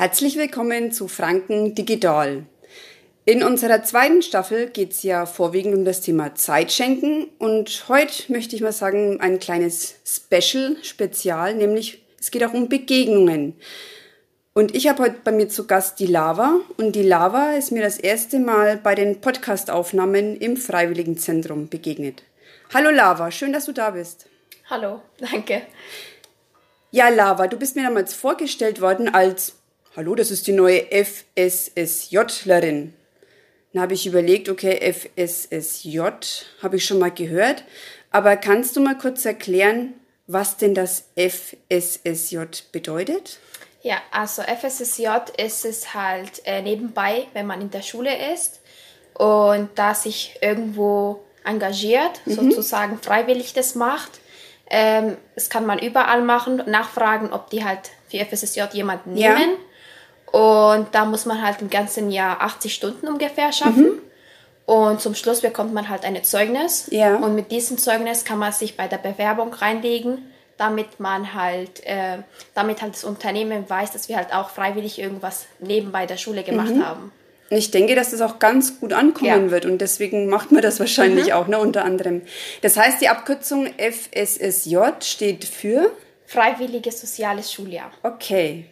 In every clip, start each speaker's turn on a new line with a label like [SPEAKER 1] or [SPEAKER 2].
[SPEAKER 1] Herzlich willkommen zu Franken Digital. In unserer zweiten Staffel geht es ja vorwiegend um das Thema Zeitschenken und heute möchte ich mal sagen, ein kleines Special, Spezial, nämlich es geht auch um Begegnungen. Und ich habe heute bei mir zu Gast die Lava und die Lava ist mir das erste Mal bei den Podcastaufnahmen im Freiwilligenzentrum begegnet. Hallo Lava, schön, dass du da bist.
[SPEAKER 2] Hallo, danke.
[SPEAKER 1] Ja, Lava, du bist mir damals vorgestellt worden als Hallo, das ist die neue FSSJlerin. Dann habe ich überlegt, okay, FSSJ habe ich schon mal gehört, aber kannst du mal kurz erklären, was denn das FSSJ bedeutet?
[SPEAKER 2] Ja, also FSSJ ist es halt äh, nebenbei, wenn man in der Schule ist und da sich irgendwo engagiert, mhm. sozusagen freiwillig das macht. Ähm, das kann man überall machen, nachfragen, ob die halt für FSSJ jemanden nehmen. Und da muss man halt im ganzen Jahr 80 Stunden ungefähr schaffen. Mhm. Und zum Schluss bekommt man halt ein Zeugnis. Ja. Und mit diesem Zeugnis kann man sich bei der Bewerbung reinlegen, damit man halt, äh, damit halt das Unternehmen weiß, dass wir halt auch freiwillig irgendwas nebenbei der Schule gemacht mhm. haben.
[SPEAKER 1] Ich denke, dass das auch ganz gut ankommen ja. wird und deswegen macht man das wahrscheinlich mhm. auch, ne, unter anderem. Das heißt, die Abkürzung FSSJ steht für?
[SPEAKER 2] Freiwilliges Soziales Schuljahr.
[SPEAKER 1] Okay.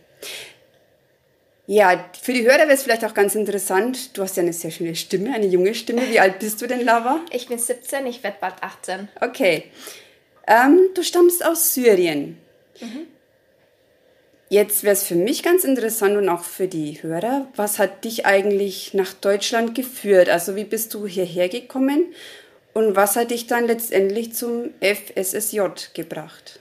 [SPEAKER 1] Ja, für die Hörer wäre es vielleicht auch ganz interessant. Du hast ja eine sehr schöne Stimme, eine junge Stimme. Wie alt bist du denn, Lava?
[SPEAKER 2] Ich bin 17, ich werde bald 18.
[SPEAKER 1] Okay. Ähm, du stammst aus Syrien. Mhm. Jetzt wäre es für mich ganz interessant und auch für die Hörer, was hat dich eigentlich nach Deutschland geführt? Also wie bist du hierher gekommen und was hat dich dann letztendlich zum FSSJ gebracht?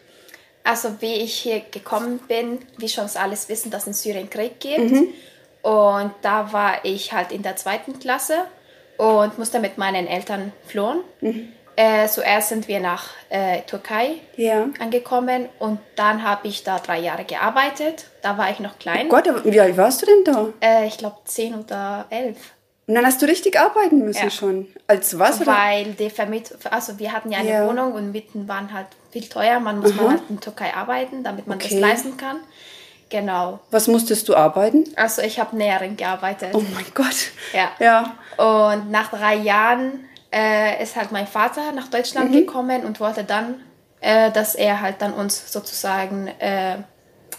[SPEAKER 2] Also wie ich hier gekommen bin, wie schon alles wissen, dass es in Syrien Krieg gibt. Mhm. Und da war ich halt in der zweiten Klasse und musste mit meinen Eltern flohen. Mhm. Äh, zuerst sind wir nach äh, Türkei ja. angekommen und dann habe ich da drei Jahre gearbeitet. Da war ich noch klein.
[SPEAKER 1] Oh Gott, wie alt warst du denn da?
[SPEAKER 2] Äh, ich glaube zehn oder elf.
[SPEAKER 1] Und dann hast du richtig arbeiten müssen ja. schon. Als was?
[SPEAKER 2] Oder? Weil die Vermiet also wir hatten ja eine ja. Wohnung und Mieten waren halt viel teuer. Man muss man halt in Türkei arbeiten, damit man okay. das leisten kann. Genau.
[SPEAKER 1] Was musstest du arbeiten?
[SPEAKER 2] Also ich habe Näherin gearbeitet.
[SPEAKER 1] Oh mein Gott.
[SPEAKER 2] Ja. ja. Und nach drei Jahren äh, ist halt mein Vater nach Deutschland mhm. gekommen und wollte dann, äh, dass er halt dann uns sozusagen, äh,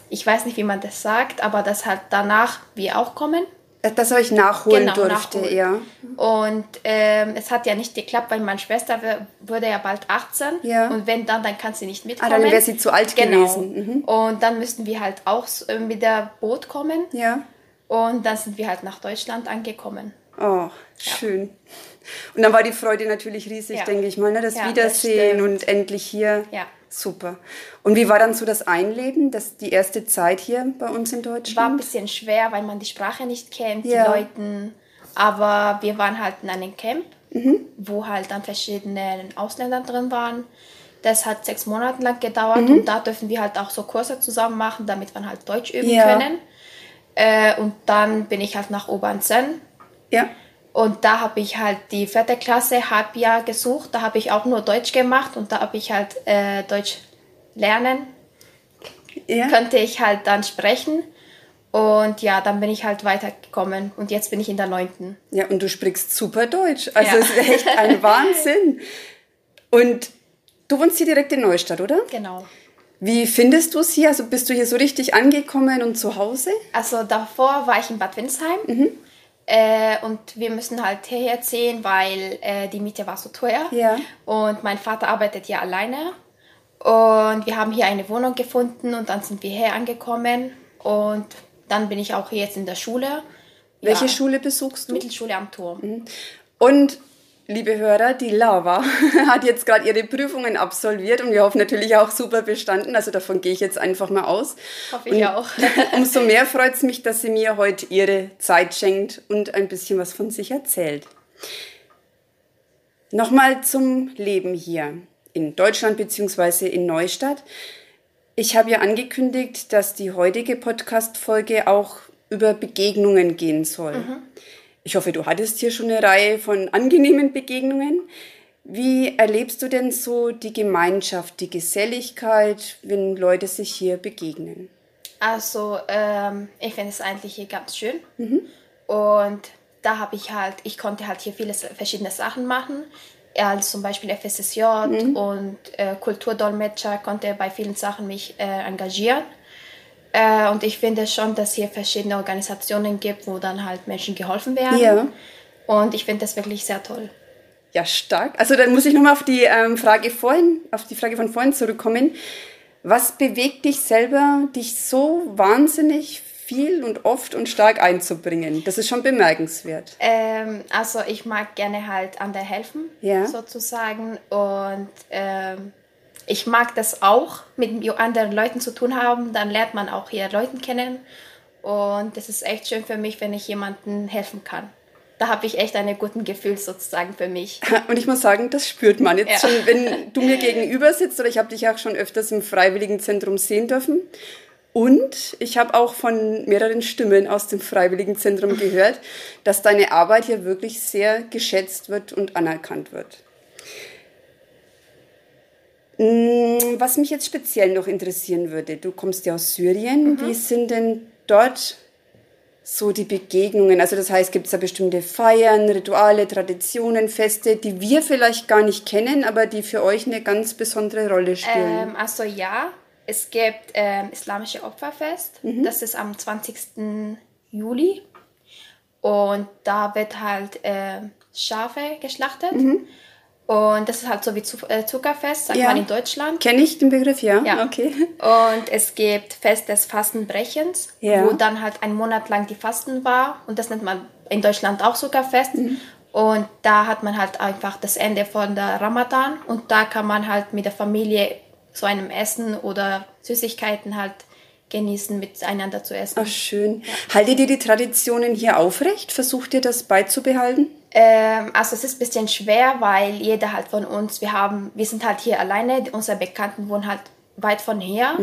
[SPEAKER 2] ich weiß nicht, wie man das sagt, aber dass halt danach wir auch kommen.
[SPEAKER 1] Das euch nachholen genau, durfte, nachholen. ja.
[SPEAKER 2] Und ähm, es hat ja nicht geklappt, weil meine Schwester wurde ja bald 18. Ja. Und wenn dann, dann kann sie nicht mitkommen.
[SPEAKER 1] Ah, dann wäre sie zu alt genau. gewesen.
[SPEAKER 2] Mhm. Und dann müssten wir halt auch äh, mit der Boot kommen. Ja. Und dann sind wir halt nach Deutschland angekommen.
[SPEAKER 1] Oh, schön. Und dann war die Freude natürlich riesig, denke ich mal, ne? das Wiedersehen das und endlich hier. Ja. Super. Und wie war dann so das Einleben, das, die erste Zeit hier bei uns in Deutschland?
[SPEAKER 2] War ein bisschen schwer, weil man die Sprache nicht kennt, ja. die Leute. Aber wir waren halt in einem Camp, mhm. wo halt dann verschiedene Ausländer drin waren. Das hat sechs Monate lang gedauert mhm. und da dürfen wir halt auch so Kurse zusammen machen, damit wir halt Deutsch üben ja. können. Äh, und dann bin ich halt nach Obernsen. Ja. Und da habe ich halt die vierte Klasse Halbjahr gesucht. Da habe ich auch nur Deutsch gemacht und da habe ich halt äh, Deutsch lernen. Ja. Könnte ich halt dann sprechen. Und ja, dann bin ich halt weitergekommen und jetzt bin ich in der neunten.
[SPEAKER 1] Ja, und du sprichst super Deutsch. Also ja. es ist echt ein Wahnsinn. Und du wohnst hier direkt in Neustadt, oder?
[SPEAKER 2] Genau.
[SPEAKER 1] Wie findest du es hier? Also bist du hier so richtig angekommen und zu Hause?
[SPEAKER 2] Also davor war ich in Bad Windsheim. Mhm. Äh, und wir müssen halt hierher ziehen, weil äh, die Miete war so teuer. Ja. Und mein Vater arbeitet hier alleine. Und wir haben hier eine Wohnung gefunden und dann sind wir hier angekommen. Und dann bin ich auch hier jetzt in der Schule.
[SPEAKER 1] Welche ja. Schule besuchst du?
[SPEAKER 2] Mittelschule am Turm.
[SPEAKER 1] Mhm. Und liebe Hörer, die Lava hat jetzt gerade ihre Prüfungen absolviert und wir hoffen natürlich auch super bestanden. Also davon gehe ich jetzt einfach mal aus.
[SPEAKER 2] Hoffe ich auch.
[SPEAKER 1] umso mehr freut es mich, dass sie mir heute ihre Zeit schenkt und ein bisschen was von sich erzählt. Nochmal zum Leben hier in Deutschland bzw. in Neustadt. Ich habe ja angekündigt, dass die heutige Podcast-Folge auch über Begegnungen gehen soll. Mhm. Ich hoffe, du hattest hier schon eine Reihe von angenehmen Begegnungen. Wie erlebst du denn so die Gemeinschaft, die Geselligkeit, wenn Leute sich hier begegnen?
[SPEAKER 2] Also, ähm, ich finde es eigentlich hier ganz schön. Und da habe ich halt, ich konnte halt hier viele verschiedene Sachen machen. Als zum Beispiel FSSJ und äh, Kulturdolmetscher konnte bei vielen Sachen mich äh, engagieren. Äh, und ich finde schon, dass hier verschiedene Organisationen gibt, wo dann halt Menschen geholfen werden.
[SPEAKER 1] Ja.
[SPEAKER 2] Und ich finde das wirklich sehr toll.
[SPEAKER 1] Ja, stark. Also dann muss ich nochmal auf die ähm, Frage vorhin, auf die Frage von vorhin zurückkommen. Was bewegt dich selber, dich so wahnsinnig viel und oft und stark einzubringen? Das ist schon bemerkenswert.
[SPEAKER 2] Ähm, also ich mag gerne halt anderen helfen,
[SPEAKER 1] Ja.
[SPEAKER 2] sozusagen. Und ähm, ich mag das auch, mit anderen Leuten zu tun haben. Dann lernt man auch hier Leute kennen. Und das ist echt schön für mich, wenn ich jemandem helfen kann. Da habe ich echt ein gutes Gefühl sozusagen für mich.
[SPEAKER 1] Und ich muss sagen, das spürt man jetzt
[SPEAKER 2] Ja.
[SPEAKER 1] schon, wenn du mir gegenüber sitzt oder ich habe dich auch schon öfters im Freiwilligenzentrum sehen dürfen. Und ich habe auch von mehreren Stimmen aus dem Freiwilligenzentrum gehört, dass deine Arbeit hier wirklich sehr geschätzt wird und anerkannt wird. Was mich jetzt speziell noch interessieren würde, du kommst ja aus Syrien. Wie sind denn dort so die Begegnungen? Also das heißt, gibt es da bestimmte Feiern, Rituale, Traditionen, Feste, die wir vielleicht gar nicht kennen, aber die für euch eine ganz besondere Rolle spielen?
[SPEAKER 2] Ähm, also ja, es gibt ähm, Islamische Opferfest. Das ist am 20. Juli. Und da wird halt ähm, Schafe geschlachtet. Und das ist halt so wie äh, Zuckerfest, sagt
[SPEAKER 1] Ja.
[SPEAKER 2] man in Deutschland.
[SPEAKER 1] Kenne ich den Begriff, ja?
[SPEAKER 2] Ja.
[SPEAKER 1] Okay.
[SPEAKER 2] Und es gibt Fest des Fastenbrechens,
[SPEAKER 1] Ja.
[SPEAKER 2] wo dann halt ein Monat lang die Fasten war. Und das nennt man in Deutschland auch Zuckerfest. Und da hat man halt einfach das Ende von der Ramadan. Und da kann man halt mit der Familie so einem Essen oder Süßigkeiten halt genießen, miteinander zu essen.
[SPEAKER 1] Ach, schön. Haltet ihr die Traditionen hier aufrecht? Versucht ihr das beizubehalten?
[SPEAKER 2] Ähm, also es ist ein bisschen schwer, weil jeder halt von uns, wir haben, wir sind halt hier alleine, unsere Bekannten wohnen halt weit von hier.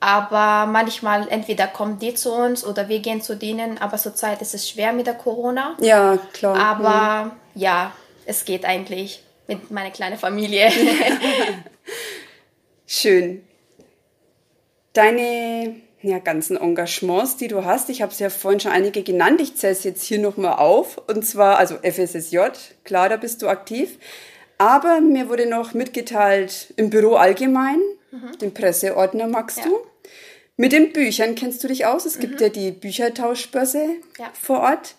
[SPEAKER 2] Aber manchmal entweder kommen die zu uns oder wir gehen zu denen. Aber zurzeit ist es schwer mit der Corona.
[SPEAKER 1] Ja, klar.
[SPEAKER 2] Aber ja, es geht eigentlich mit meiner kleinen Familie.
[SPEAKER 1] Schön. Deine ja, ganzen Engagements, die du hast, ich habe es ja vorhin schon einige genannt, ich zähle es jetzt hier nochmal auf. Und zwar, also FSSJ, klar, da bist du aktiv. Aber mir wurde noch mitgeteilt im Büro allgemein, den Presseordner magst
[SPEAKER 2] Ja.
[SPEAKER 1] du. Mit den Büchern kennst du dich aus. Es gibt ja die Büchertauschbörse
[SPEAKER 2] Ja.
[SPEAKER 1] vor Ort.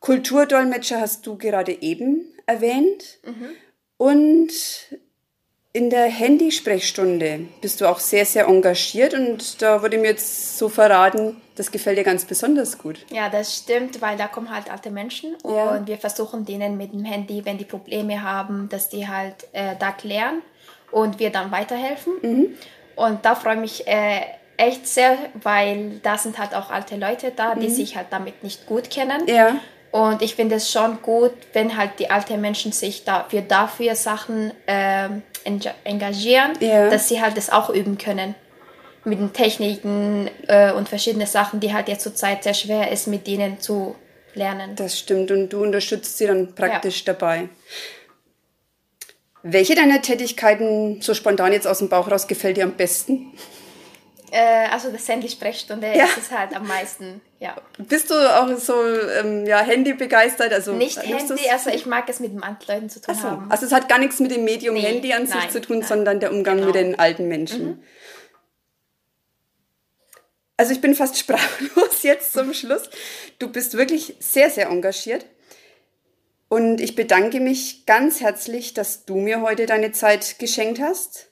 [SPEAKER 1] Kulturdolmetscher hast du gerade eben erwähnt. Und in der Handysprechstunde bist du auch sehr, sehr engagiert und da wurde mir jetzt so verraten, das gefällt dir ganz besonders gut.
[SPEAKER 2] ja, das stimmt, weil da kommen halt alte Menschen und
[SPEAKER 1] Ja.
[SPEAKER 2] wir versuchen denen mit dem Handy, wenn die Probleme haben, dass die halt äh, da klären und wir dann weiterhelfen.
[SPEAKER 1] Mhm.
[SPEAKER 2] Und da freue ich mich äh, echt sehr, weil da sind halt auch alte Leute da, die sich halt damit nicht gut kennen.
[SPEAKER 1] Mhm. Ja,
[SPEAKER 2] Und ich finde es schon gut, wenn halt die alten Menschen sich dafür, dafür Sachen enga- engagieren,
[SPEAKER 1] Ja.
[SPEAKER 2] dass sie halt das auch üben können. Mit den Techniken äh, und verschiedene Sachen, die halt jetzt zurzeit sehr schwer ist, mit denen zu lernen.
[SPEAKER 1] das stimmt und du unterstützt sie dann praktisch dabei. Welche deiner Tätigkeiten so spontan jetzt aus dem Bauch raus gefällt dir am besten?
[SPEAKER 2] Äh, also das Handy-Sprechstunde
[SPEAKER 1] Ja.
[SPEAKER 2] ist es halt am meisten, ja.
[SPEAKER 1] Bist du auch so ähm, ja, Handy begeistert? Also,
[SPEAKER 2] Nicht Handy, also ich mag es mit den alten Leuten zu tun
[SPEAKER 1] so.
[SPEAKER 2] haben.
[SPEAKER 1] Also es hat gar nichts mit dem Medium
[SPEAKER 2] Nee,
[SPEAKER 1] Handy an sich
[SPEAKER 2] nein,
[SPEAKER 1] zu tun,
[SPEAKER 2] nein.
[SPEAKER 1] sondern der Umgang
[SPEAKER 2] Genau.
[SPEAKER 1] mit den alten Menschen. Also ich bin fast sprachlos jetzt zum Schluss. Du bist wirklich sehr, sehr engagiert. Und ich bedanke mich ganz herzlich, dass du mir heute deine Zeit geschenkt hast.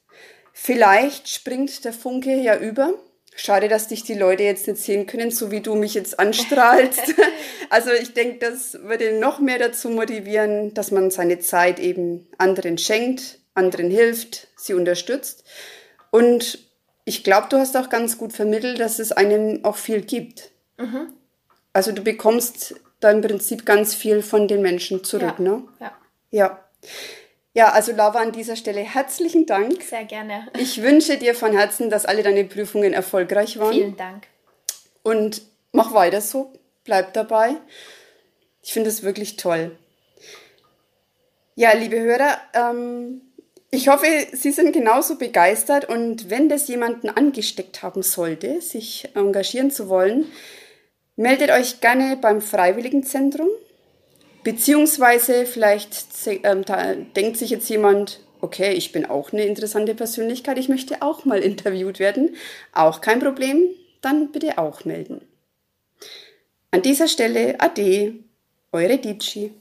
[SPEAKER 1] Vielleicht springt der Funke ja über. Schade, dass dich die Leute jetzt nicht sehen können, so wie du mich jetzt anstrahlst. also ich denke, das würde noch mehr dazu motivieren, dass man seine Zeit eben anderen schenkt, anderen hilft, sie unterstützt. Und ich glaube, du hast auch ganz gut vermittelt, dass es einem auch viel gibt. Also du bekommst da im Prinzip ganz viel von den Menschen zurück,
[SPEAKER 2] ja.
[SPEAKER 1] ne?
[SPEAKER 2] ja,
[SPEAKER 1] Ja. Ja, also Lava, an dieser Stelle herzlichen Dank.
[SPEAKER 2] sehr gerne.
[SPEAKER 1] Ich wünsche dir von Herzen, dass alle deine Prüfungen erfolgreich waren.
[SPEAKER 2] Vielen Dank.
[SPEAKER 1] Und mach weiter so, bleib dabei. Ich finde es wirklich toll. Ja, liebe Hörer, ähm, Ich hoffe, Sie sind genauso begeistert und wenn das jemanden angesteckt haben sollte, sich engagieren zu wollen, meldet euch gerne beim Freiwilligenzentrum. Beziehungsweise vielleicht ähm, denkt sich jetzt jemand, okay, ich bin auch eine interessante Persönlichkeit, ich möchte auch mal interviewt werden. Auch kein Problem, dann bitte auch melden. An dieser Stelle Ade, eure Dici.